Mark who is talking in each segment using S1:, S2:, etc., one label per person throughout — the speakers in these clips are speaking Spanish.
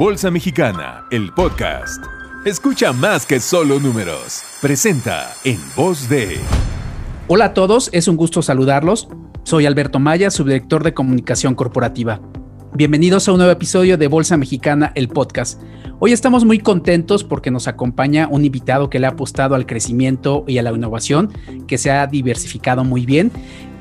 S1: Bolsa Mexicana, el podcast. Escucha más que solo números. Presenta en voz de...
S2: Hola a todos, es un gusto saludarlos. Soy Alberto Maya, subdirector de comunicación corporativa. Bienvenidos a un nuevo episodio de Bolsa Mexicana, el podcast. Hoy estamos muy contentos porque nos acompaña un invitado que le ha apostado al crecimiento y a la innovación, que se ha diversificado muy bien.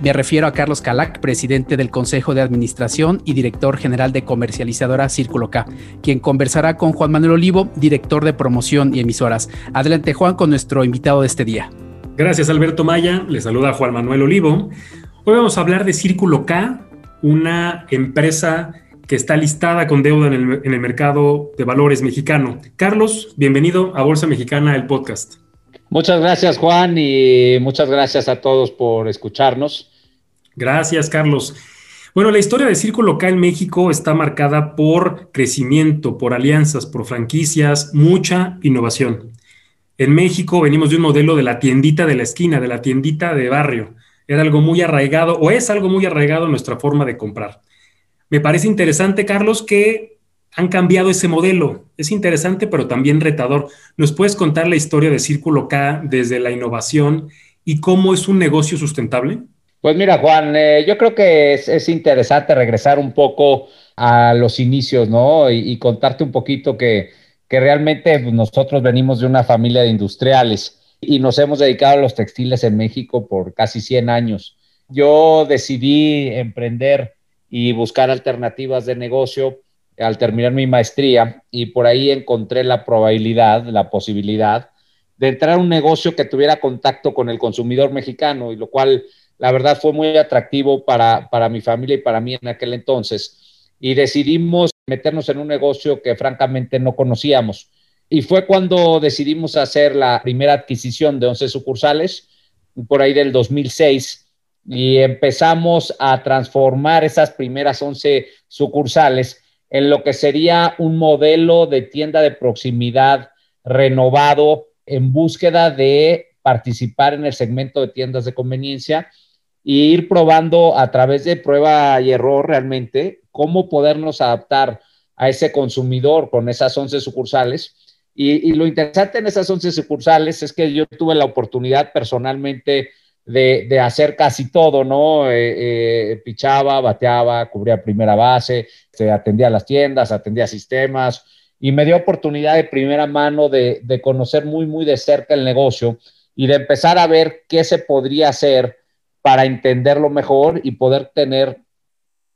S2: Me refiero a Carlos Calac, presidente del Consejo de Administración y director general de comercializadora Círculo K, quien conversará con Juan Manuel Olivo, director de promoción y emisoras. Adelante Juan con nuestro invitado de este día.
S3: Gracias Alberto Maya, le saluda Juan Manuel Olivo. Hoy vamos a hablar de Círculo K, una empresa que está listada con deuda en el, mercado de valores mexicano. Carlos, bienvenido a Bolsa Mexicana, el podcast.
S4: Muchas gracias Juan y muchas gracias a todos por escucharnos.
S3: Gracias Carlos. Bueno, la historia de Círculo K en México está marcada por crecimiento, por alianzas, por franquicias, mucha innovación. En México venimos de un modelo de la tiendita de la esquina, de la tiendita de barrio era algo muy arraigado o es algo muy arraigado nuestra forma de comprar. Me parece interesante, Carlos, que han cambiado ese modelo. Es interesante, pero también retador. ¿Nos puedes contar la historia de Círculo K desde la innovación y cómo es un negocio sustentable?
S4: Pues mira, Juan, eh, yo creo que es, interesante regresar un poco a los inicios, ¿no? Y, contarte un poquito que, que realmente nosotros venimos de una familia de industriales y nos hemos dedicado a los textiles en México por casi 100 años. Yo decidí emprender y buscar alternativas de negocio al terminar mi maestría y por ahí encontré la probabilidad, la posibilidad de entrar a un negocio que tuviera contacto con el consumidor mexicano y lo cual la verdad fue muy atractivo para, para mi familia y para mí en aquel entonces. Y decidimos meternos en un negocio que francamente no conocíamos y fue cuando decidimos hacer la primera adquisición de 11 sucursales, por ahí del 2006, y empezamos a transformar esas primeras 11 sucursales en lo que sería un modelo de tienda de proximidad renovado en búsqueda de participar en el segmento de tiendas de conveniencia e ir probando a través de prueba y error realmente cómo podernos adaptar a ese consumidor con esas 11 sucursales y, lo interesante en esas 11 sucursales es que yo tuve la oportunidad personalmente de, hacer casi todo, ¿no? Eh, eh, pichaba, bateaba, cubría primera base, se atendía las tiendas, atendía sistemas y me dio oportunidad de primera mano de, conocer muy, muy de cerca el negocio y de empezar a ver qué se podría hacer para entenderlo mejor y poder tener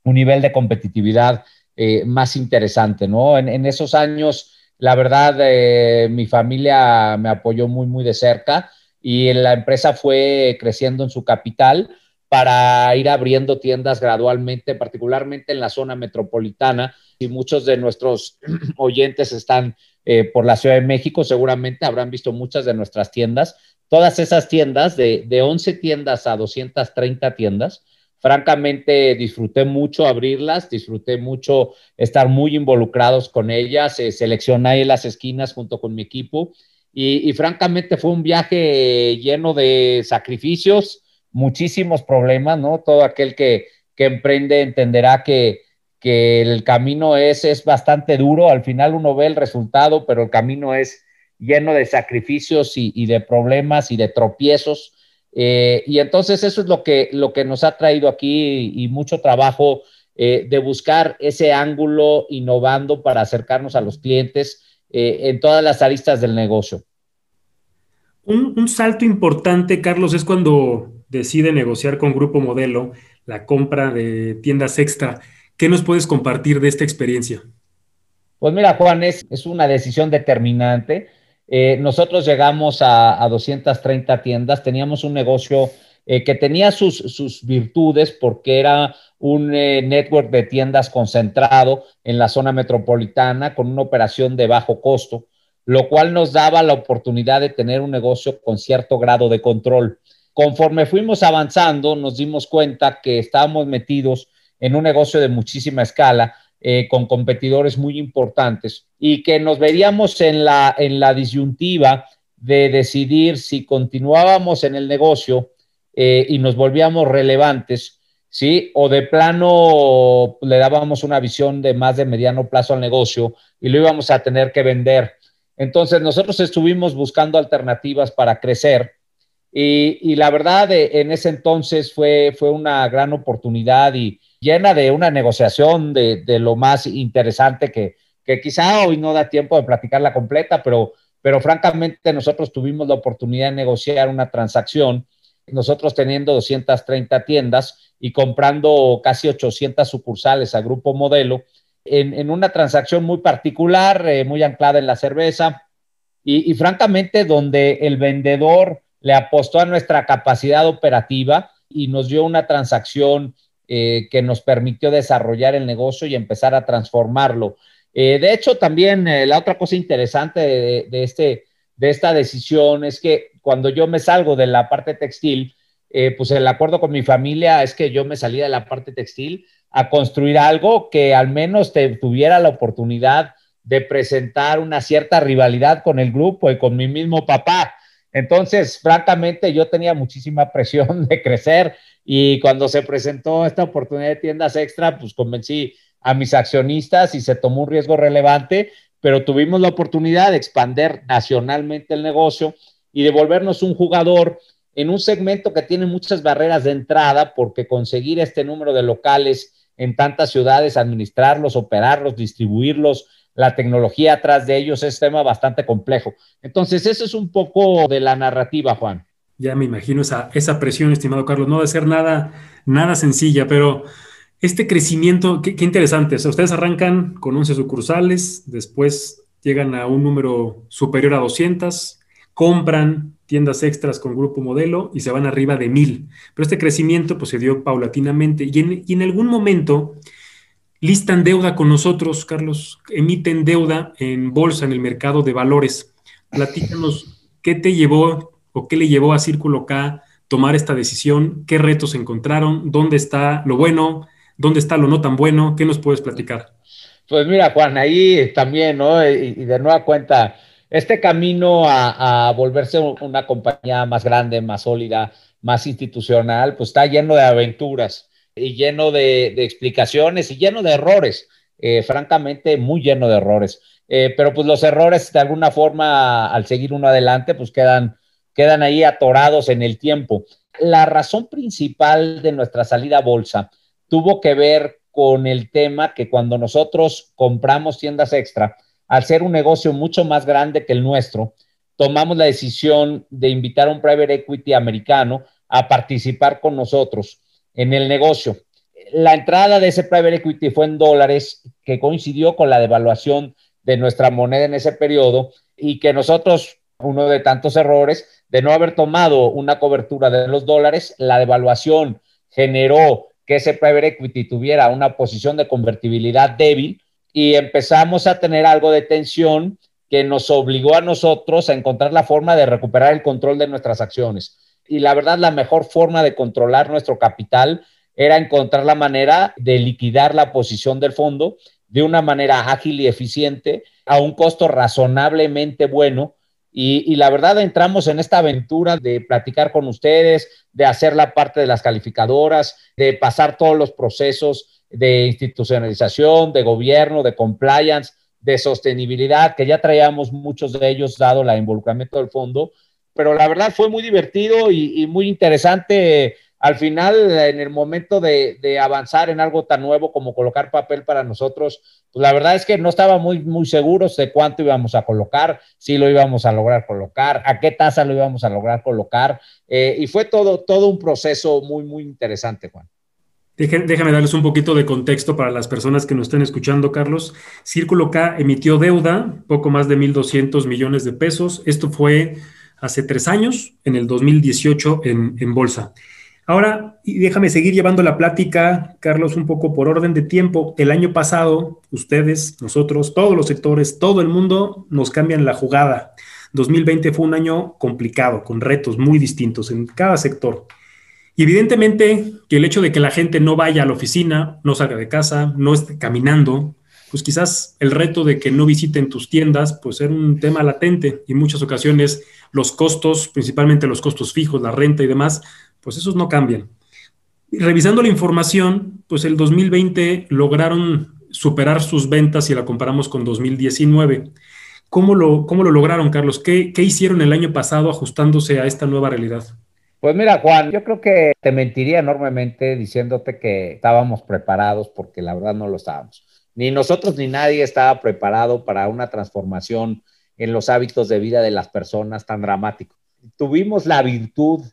S4: un nivel de competitividad eh, más interesante, ¿no? En esos años la verdad, eh, mi familia me apoyó muy, muy de cerca y la empresa fue creciendo en su capital para ir abriendo tiendas gradualmente, particularmente en la zona metropolitana. Y muchos de nuestros oyentes están eh, por la Ciudad de México, seguramente habrán visto muchas de nuestras tiendas. Todas esas tiendas, de, de 11 tiendas a 230 tiendas, Francamente, disfruté mucho abrirlas, disfruté mucho estar muy involucrados con ellas, eh, seleccioné las esquinas junto con mi equipo y, francamente fue un viaje lleno de sacrificios, muchísimos problemas, ¿no? Todo aquel que, emprende entenderá que, el camino es, es bastante duro, al final uno ve el resultado, pero el camino es lleno de sacrificios y de problemas y de tropiezos eh, y entonces eso es lo que, lo que nos ha traído aquí y, mucho trabajo eh, de buscar ese ángulo innovando para acercarnos a los clientes eh, en todas las aristas del negocio.
S3: Un, un, salto importante, Carlos, es cuando decide negociar con Grupo Modelo la compra de tiendas extra. ¿Qué nos puedes compartir de esta experiencia?
S4: Pues mira, Juan, es, es una decisión determinante eh, nosotros llegamos a, 230 tiendas, teníamos un negocio eh, que tenía sus, virtudes porque era un eh, network de tiendas concentrado en la zona metropolitana con una operación de bajo costo, lo cual nos daba la oportunidad de tener un negocio con cierto grado de control. Conforme fuimos avanzando, nos dimos cuenta que estábamos metidos en un negocio de muchísima escala eh, con competidores muy importantes y que nos veríamos en la, en la disyuntiva de decidir si continuábamos en el negocio eh, y nos volvíamos relevantes, ¿sí? O de plano le dábamos una visión de más de mediano plazo al negocio y lo íbamos a tener que vender. Entonces nosotros estuvimos buscando alternativas para crecer y, la verdad en ese entonces fue, fue una gran oportunidad y llena de una negociación de, de lo más interesante que, que quizá hoy no da tiempo de platicarla completa, pero, pero francamente nosotros tuvimos la oportunidad de negociar una transacción, nosotros teniendo 230 tiendas y comprando casi 800 sucursales a Grupo Modelo, en, una transacción muy particular, eh, muy anclada en la cerveza, y, francamente donde el vendedor le apostó a nuestra capacidad operativa y nos dio una transacción eh, que nos permitió desarrollar el negocio y empezar a transformarlo. Eh, de hecho, también la otra cosa interesante de, este, de esta decisión es que cuando yo me salgo de la parte textil, pues el acuerdo con mi familia es que yo me salía de la parte textil a construir algo que al menos te tuviera la oportunidad de presentar una cierta rivalidad con el grupo y con mi mismo papá. Entonces, francamente, yo tenía muchísima presión de crecer y cuando se presentó esta oportunidad de tiendas extra, pues convencí a mis accionistas y se tomó un riesgo relevante, pero tuvimos la oportunidad de expander nacionalmente el negocio y de volvernos un jugador en un segmento que tiene muchas barreras de entrada porque conseguir este número de locales en tantas ciudades, administrarlos, operarlos, distribuirlos, la tecnología atrás de ellos es tema bastante complejo. Entonces, eso es un poco de la narrativa, Juan.
S3: Ya me imagino esa, esa presión, estimado Carlos, no de ser nada, nada sencilla, pero este crecimiento, qué, qué interesante. O sea, ustedes arrancan con 11 sucursales, después llegan a un número superior a 200, compran tiendas extras con grupo modelo y se van arriba de mil. Pero este crecimiento pues, se dio paulatinamente y en, y en algún momento listan deuda con nosotros, Carlos, emiten deuda en bolsa, en el mercado de valores. Platícanos, ¿qué te llevó o qué le llevó a Círculo K tomar esta decisión? ¿Qué retos encontraron? ¿Dónde está lo bueno? ¿Dónde está lo no tan bueno? ¿Qué nos puedes platicar?
S4: Pues mira, Juan, ahí también, ¿no? Y, de nueva cuenta, este camino a, volverse una compañía más grande, más sólida, más institucional, pues está lleno de aventuras y lleno de, explicaciones y lleno de errores, eh, francamente muy lleno de errores. Eh, pero pues los errores de alguna forma al seguir uno adelante pues quedan, quedan ahí atorados en el tiempo. La razón principal de nuestra salida a bolsa tuvo que ver con el tema que cuando nosotros compramos tiendas extra, al ser un negocio mucho más grande que el nuestro, tomamos la decisión de invitar a un private equity americano a participar con nosotros en el negocio. La entrada de ese private equity fue en dólares, que coincidió con la devaluación de nuestra moneda en ese periodo y que nosotros, uno de tantos errores, de no haber tomado una cobertura de los dólares, la devaluación generó que ese private equity tuviera una posición de convertibilidad débil y empezamos a tener algo de tensión que nos obligó a nosotros a encontrar la forma de recuperar el control de nuestras acciones. Y la verdad, la mejor forma de controlar nuestro capital era encontrar la manera de liquidar la posición del fondo de una manera ágil y eficiente a un costo razonablemente bueno. Y, la verdad entramos en esta aventura de platicar con ustedes, de hacer la parte de las calificadoras, de pasar todos los procesos de institucionalización, de gobierno, de compliance, de sostenibilidad, que ya traíamos muchos de ellos dado el involucramiento del fondo, pero la verdad fue muy divertido y, muy interesante al final, en el momento de, avanzar en algo tan nuevo como colocar papel para nosotros, pues la verdad es que no estaba muy, muy seguros de cuánto íbamos a colocar, si lo íbamos a lograr colocar, a qué tasa lo íbamos a lograr colocar, eh, y fue todo, todo un proceso muy, muy interesante, Juan.
S3: Déjame darles un poquito de contexto para las personas que nos estén escuchando, Carlos. Círculo K emitió deuda, poco más de 1.200 millones de pesos. Esto fue hace tres años, en el 2018, en, en bolsa. Ahora, y déjame seguir llevando la plática, Carlos, un poco por orden de tiempo. El año pasado, ustedes, nosotros, todos los sectores, todo el mundo nos cambian la jugada. 2020 fue un año complicado, con retos muy distintos en cada sector. Y evidentemente que el hecho de que la gente no vaya a la oficina, no salga de casa, no esté caminando, pues quizás el reto de que no visiten tus tiendas, pues era un tema latente y en muchas ocasiones los costos, principalmente los costos fijos, la renta y demás, pues esos no cambian. Revisando la información, pues el 2020 lograron superar sus ventas si la comparamos con 2019. ¿Cómo lo, cómo lo lograron, Carlos? ¿Qué, ¿Qué hicieron el año pasado ajustándose a esta nueva realidad?
S4: Pues mira, Juan, yo creo que te mentiría enormemente diciéndote que estábamos preparados porque la verdad no lo estábamos. Ni nosotros ni nadie estaba preparado para una transformación en los hábitos de vida de las personas tan dramático. Tuvimos la virtud,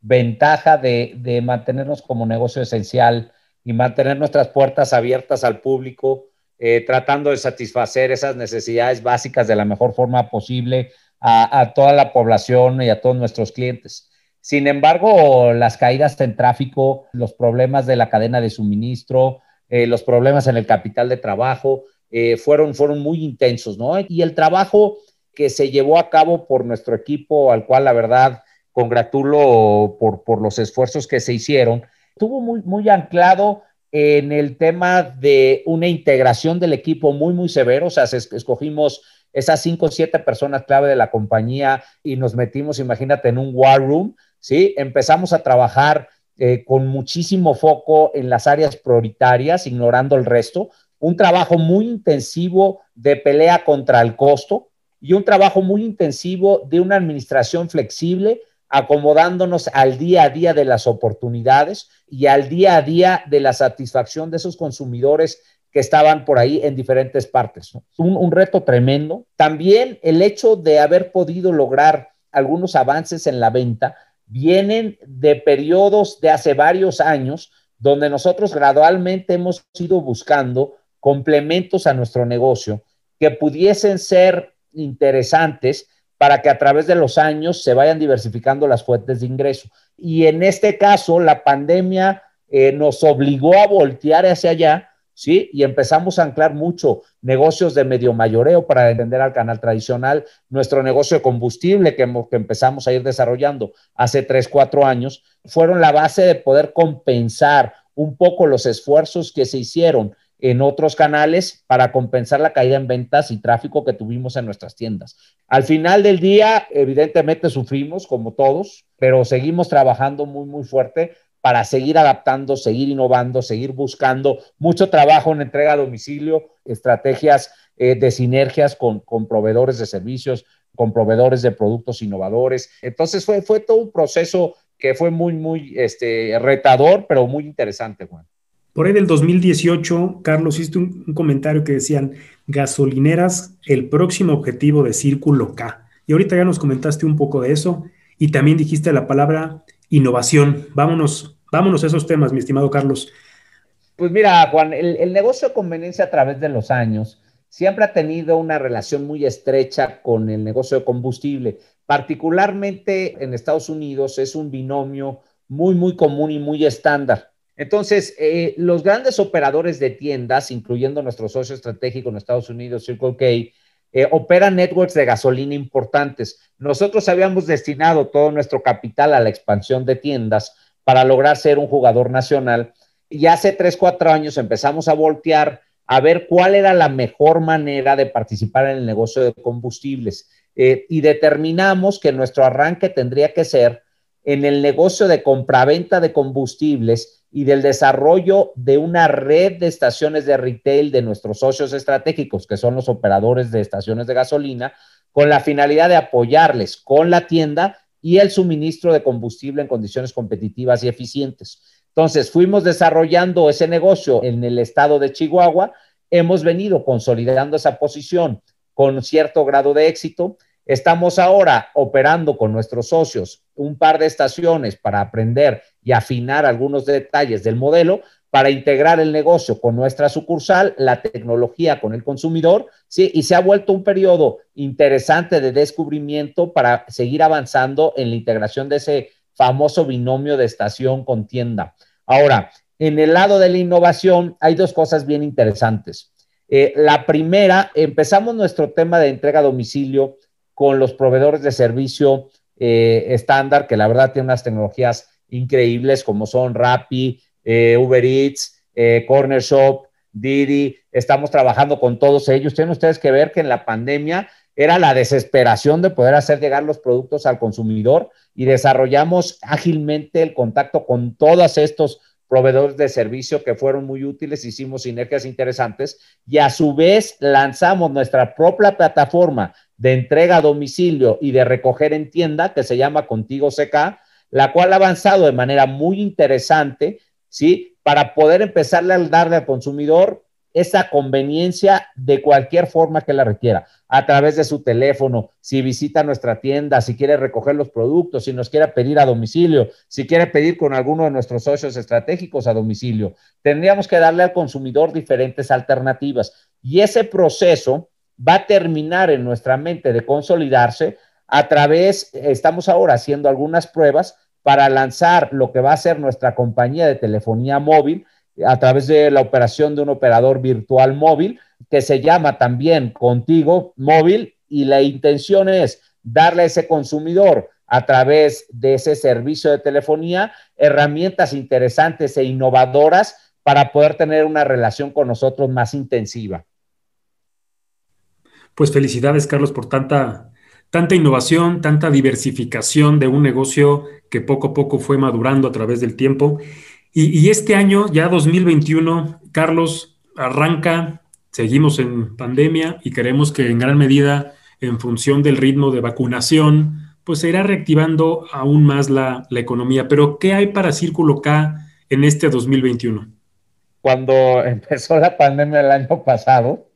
S4: ventaja de, mantenernos como negocio esencial y mantener nuestras puertas abiertas al público, eh, tratando de satisfacer esas necesidades básicas de la mejor forma posible a, a toda la población y a todos nuestros clientes. Sin embargo, las caídas en tráfico, los problemas de la cadena de suministro, eh, los problemas en el capital de trabajo, eh, fueron, fueron muy intensos, ¿no? Y el trabajo que se llevó a cabo por nuestro equipo, al cual la verdad congratulo por, por los esfuerzos que se hicieron, estuvo muy, muy anclado en el tema de una integración del equipo muy, muy severo, o sea, escogimos esas cinco o siete personas clave de la compañía y nos metimos, imagínate, en un war room ¿sí? Empezamos a trabajar eh, con muchísimo foco en las áreas prioritarias, ignorando el resto, un trabajo muy intensivo de pelea contra el costo y un trabajo muy intensivo de una administración flexible, acomodándonos al día a día de las oportunidades y al día a día de la satisfacción de esos consumidores que estaban por ahí en diferentes partes. Un, un reto tremendo. También el hecho de haber podido lograr algunos avances en la venta vienen de periodos de hace varios años donde nosotros gradualmente hemos ido buscando complementos a nuestro negocio que pudiesen ser interesantes para que a través de los años se vayan diversificando las fuentes de ingreso. Y en este caso, la pandemia eh, nos obligó a voltear hacia allá ¿sí? Y empezamos a anclar mucho negocios de medio mayoreo para atender al canal tradicional, nuestro negocio de combustible que, que empezamos a ir desarrollando hace tres, cuatro años, fueron la base de poder compensar un poco los esfuerzos que se hicieron en otros canales para compensar la caída en ventas y tráfico que tuvimos en nuestras tiendas. Al final del día, evidentemente sufrimos como todos, pero seguimos trabajando muy, muy fuerte para seguir adaptando, seguir innovando, seguir buscando mucho trabajo en entrega a domicilio, estrategias eh, de sinergias con, proveedores de servicios, con proveedores de productos innovadores. Entonces fue, fue todo un proceso que fue muy, muy este, retador, pero muy interesante, Juan.
S3: Por ahí del 2018, Carlos, hiciste un, comentario que decían gasolineras, el próximo objetivo de Círculo K. Y ahorita ya nos comentaste un poco de eso y también dijiste la palabra innovación. Vámonos Vámonos a esos temas, mi estimado Carlos.
S4: Pues mira, Juan, el, negocio de conveniencia a través de los años siempre ha tenido una relación muy estrecha con el negocio de combustible. Particularmente en Estados Unidos es un binomio muy, muy común y muy estándar. Entonces, eh, los grandes operadores de tiendas, incluyendo nuestro socio estratégico en Estados Unidos, Circle K, eh, operan networks de gasolina importantes. Nosotros habíamos destinado todo nuestro capital a la expansión de tiendas para lograr ser un jugador nacional. Y hace tres, cuatro años empezamos a voltear a ver cuál era la mejor manera de participar en el negocio de combustibles. Eh, y determinamos que nuestro arranque tendría que ser en el negocio de compraventa de combustibles y del desarrollo de una red de estaciones de retail de nuestros socios estratégicos, que son los operadores de estaciones de gasolina, con la finalidad de apoyarles con la tienda y el suministro de combustible en condiciones competitivas y eficientes. Entonces, fuimos desarrollando ese negocio en el estado de Chihuahua, hemos venido consolidando esa posición con cierto grado de éxito. Estamos ahora operando con nuestros socios un par de estaciones para aprender y afinar algunos detalles del modelo para integrar el negocio con nuestra sucursal, la tecnología con el consumidor, ¿sí? Y se ha vuelto un periodo interesante de descubrimiento para seguir avanzando en la integración de ese famoso binomio de estación con tienda. Ahora, en el lado de la innovación hay dos cosas bien interesantes. Eh, la primera, empezamos nuestro tema de entrega a domicilio con los proveedores de servicio eh, estándar, que la verdad tienen unas tecnologías increíbles como son Rappi, eh, Uber Eats, eh, Corner Shop, Didi, estamos trabajando con todos ellos. Tienen ustedes que ver que en la pandemia era la desesperación de poder hacer llegar los productos al consumidor y desarrollamos ágilmente el contacto con todos estos proveedores de servicio que fueron muy útiles, hicimos sinergias interesantes y a su vez lanzamos nuestra propia plataforma de entrega a domicilio y de recoger en tienda que se llama Contigo CK, la cual ha avanzado de manera muy interesante, ¿sí? Para poder empezarle a darle al consumidor esa conveniencia de cualquier forma que la requiera, a través de su teléfono, si visita nuestra tienda, si quiere recoger los productos, si nos quiere pedir a domicilio, si quiere pedir con alguno de nuestros socios estratégicos a domicilio. Tendríamos que darle al consumidor diferentes alternativas y ese proceso va a terminar en nuestra mente de consolidarse a través, estamos ahora haciendo algunas pruebas para lanzar lo que va a ser nuestra compañía de telefonía móvil, a través de la operación de un operador virtual móvil que se llama también Contigo Móvil y la intención es darle a ese consumidor a través de ese servicio de telefonía herramientas interesantes e innovadoras para poder tener una relación con nosotros más intensiva.
S3: Pues felicidades, Carlos, por tanta, tanta innovación, tanta diversificación de un negocio que poco a poco fue madurando a través del tiempo. Y, este año, ya 2021, Carlos, arranca, seguimos en pandemia y queremos que en gran medida, en función del ritmo de vacunación, pues se irá reactivando aún más la, la economía. Pero, ¿qué hay para Círculo K en este 2021?
S4: Cuando empezó la pandemia el año pasado,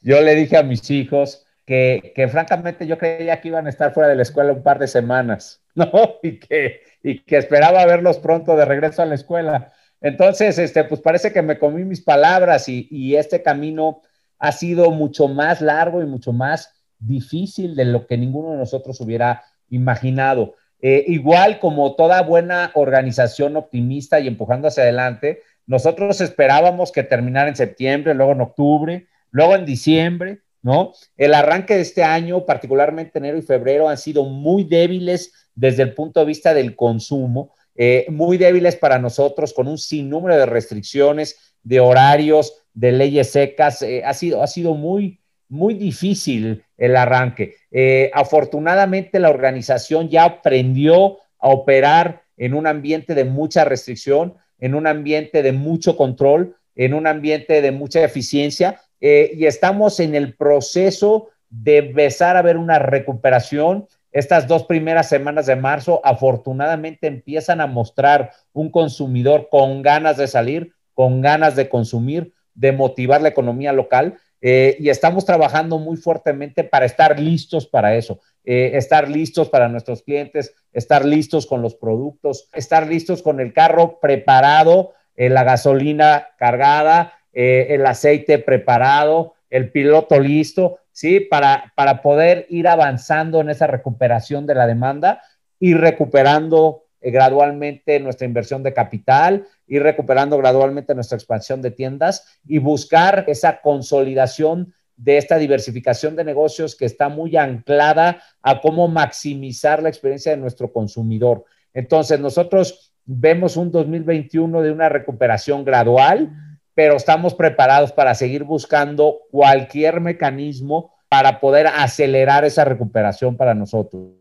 S4: yo le dije a mis hijos que, que, francamente yo creía que iban a estar fuera de la escuela un par de semanas, ¿no? Y que y que esperaba verlos pronto de regreso a la escuela. Entonces, este, pues parece que me comí mis palabras y, este camino ha sido mucho más largo y mucho más difícil de lo que ninguno de nosotros hubiera imaginado. Eh, igual como toda buena organización optimista y empujando hacia adelante, nosotros esperábamos que terminara en septiembre, luego en octubre, luego en diciembre, ¿no? El arranque de este año, particularmente enero y febrero, han sido muy débiles desde el punto de vista del consumo, eh, muy débiles para nosotros, con un sinnúmero de restricciones, de horarios, de leyes secas. Eh, ha, sido, ha sido muy, muy difícil el arranque. Eh, afortunadamente, la organización ya aprendió a operar en un ambiente de mucha restricción, en un ambiente de mucho control, en un ambiente de mucha eficiencia, y estamos en el proceso de empezar a ver una recuperación estas dos primeras semanas de marzo afortunadamente empiezan a mostrar un consumidor con ganas de salir, con ganas de consumir, de motivar la economía local. Eh, y estamos trabajando muy fuertemente para estar listos para eso, eh, estar listos para nuestros clientes, estar listos con los productos, estar listos con el carro preparado, eh, la gasolina cargada, el aceite preparado, el piloto listo, ¿sí? Para, para poder ir avanzando en esa recuperación de la demanda y recuperando eh, gradualmente nuestra inversión de capital, y recuperando gradualmente nuestra expansión de tiendas y buscar esa consolidación de esta diversificación de negocios que está muy anclada a cómo maximizar la experiencia de nuestro consumidor. Entonces, nosotros vemos un 2021 de una recuperación gradual, pero estamos preparados para seguir buscando cualquier mecanismo para poder acelerar esa recuperación para nosotros.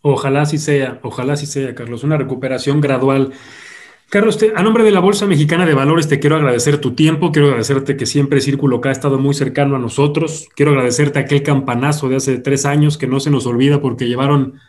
S3: Ojalá así sea, ojalá así sea, Carlos, una recuperación gradual. Carlos, a nombre de la Bolsa Mexicana de Valores te quiero agradecer tu tiempo, quiero agradecerte que siempre Círculo K ha estado muy cercano a nosotros, quiero agradecerte aquel campanazo de hace tres años que no se nos olvida porque llevaron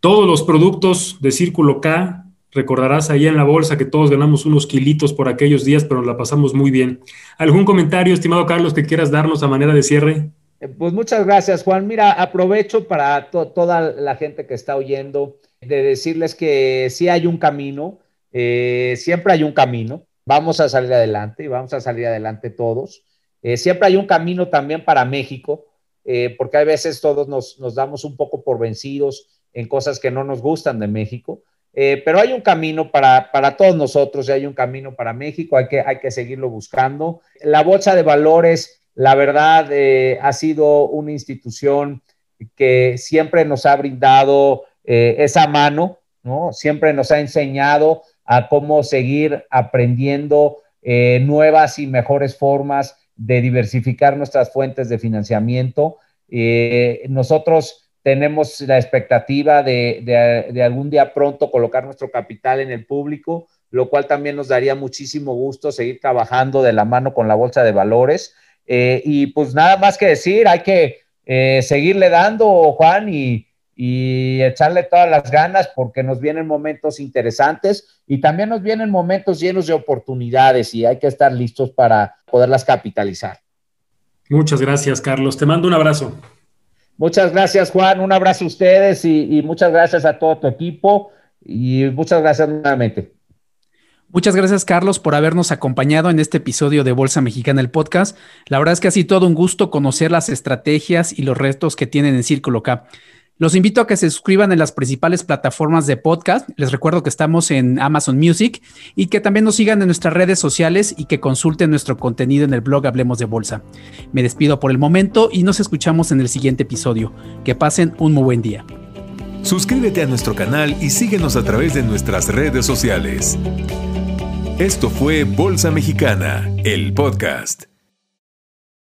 S3: todos los productos de Círculo K Recordarás ahí en la bolsa que todos ganamos unos kilitos por aquellos días, pero la pasamos muy bien. ¿Algún comentario, estimado Carlos, que quieras darnos a manera de cierre?
S4: Eh, pues muchas gracias, Juan. Mira, aprovecho para toda la gente que está oyendo de decirles que sí hay un camino, eh, siempre hay un camino. Vamos a salir adelante y vamos a salir adelante todos. Eh, siempre hay un camino también para México, porque a veces todos nos, nos damos un poco por vencidos en cosas que no nos gustan de México eh, pero hay un camino para, para, todos nosotros y hay un camino para México, hay que, hay que seguirlo buscando. La Bolsa de Valores, la verdad, eh, ha sido una institución que siempre nos ha brindado eh, esa mano, ¿no? Siempre nos ha enseñado a cómo seguir aprendiendo nuevas y mejores formas de diversificar nuestras fuentes de financiamiento. nosotros tenemos la expectativa de, algún día pronto colocar nuestro capital en el público lo cual también nos daría muchísimo gusto seguir trabajando de la mano con la Bolsa de Valores. Eh, y pues nada más que decir, hay que eh, seguirle dando, Juan, y, y echarle todas las ganas porque nos vienen momentos interesantes y también nos vienen momentos llenos de oportunidades y hay que estar listos para poderlas capitalizar.
S3: Muchas gracias, Carlos. Te mando un abrazo.
S4: Muchas gracias, Juan. Un abrazo a ustedes y, muchas gracias a todo tu equipo y muchas gracias nuevamente.
S2: Muchas gracias, Carlos, por habernos acompañado en este episodio de Bolsa Mexicana, el podcast. La verdad es que ha sido todo un gusto conocer las estrategias y los retos que tienen en Círculo K. Los invito a que se suscriban en las principales plataformas de podcast. Les recuerdo que estamos en Amazon Music y que también nos sigan en nuestras redes sociales y que consulten nuestro contenido en el blog Hablemos de Bolsa. Me despido por el momento y nos escuchamos en el siguiente episodio. Que pasen un muy buen día.
S1: Suscríbete a nuestro canal y síguenos a través de nuestras redes sociales. Esto fue Bolsa Mexicana, el podcast.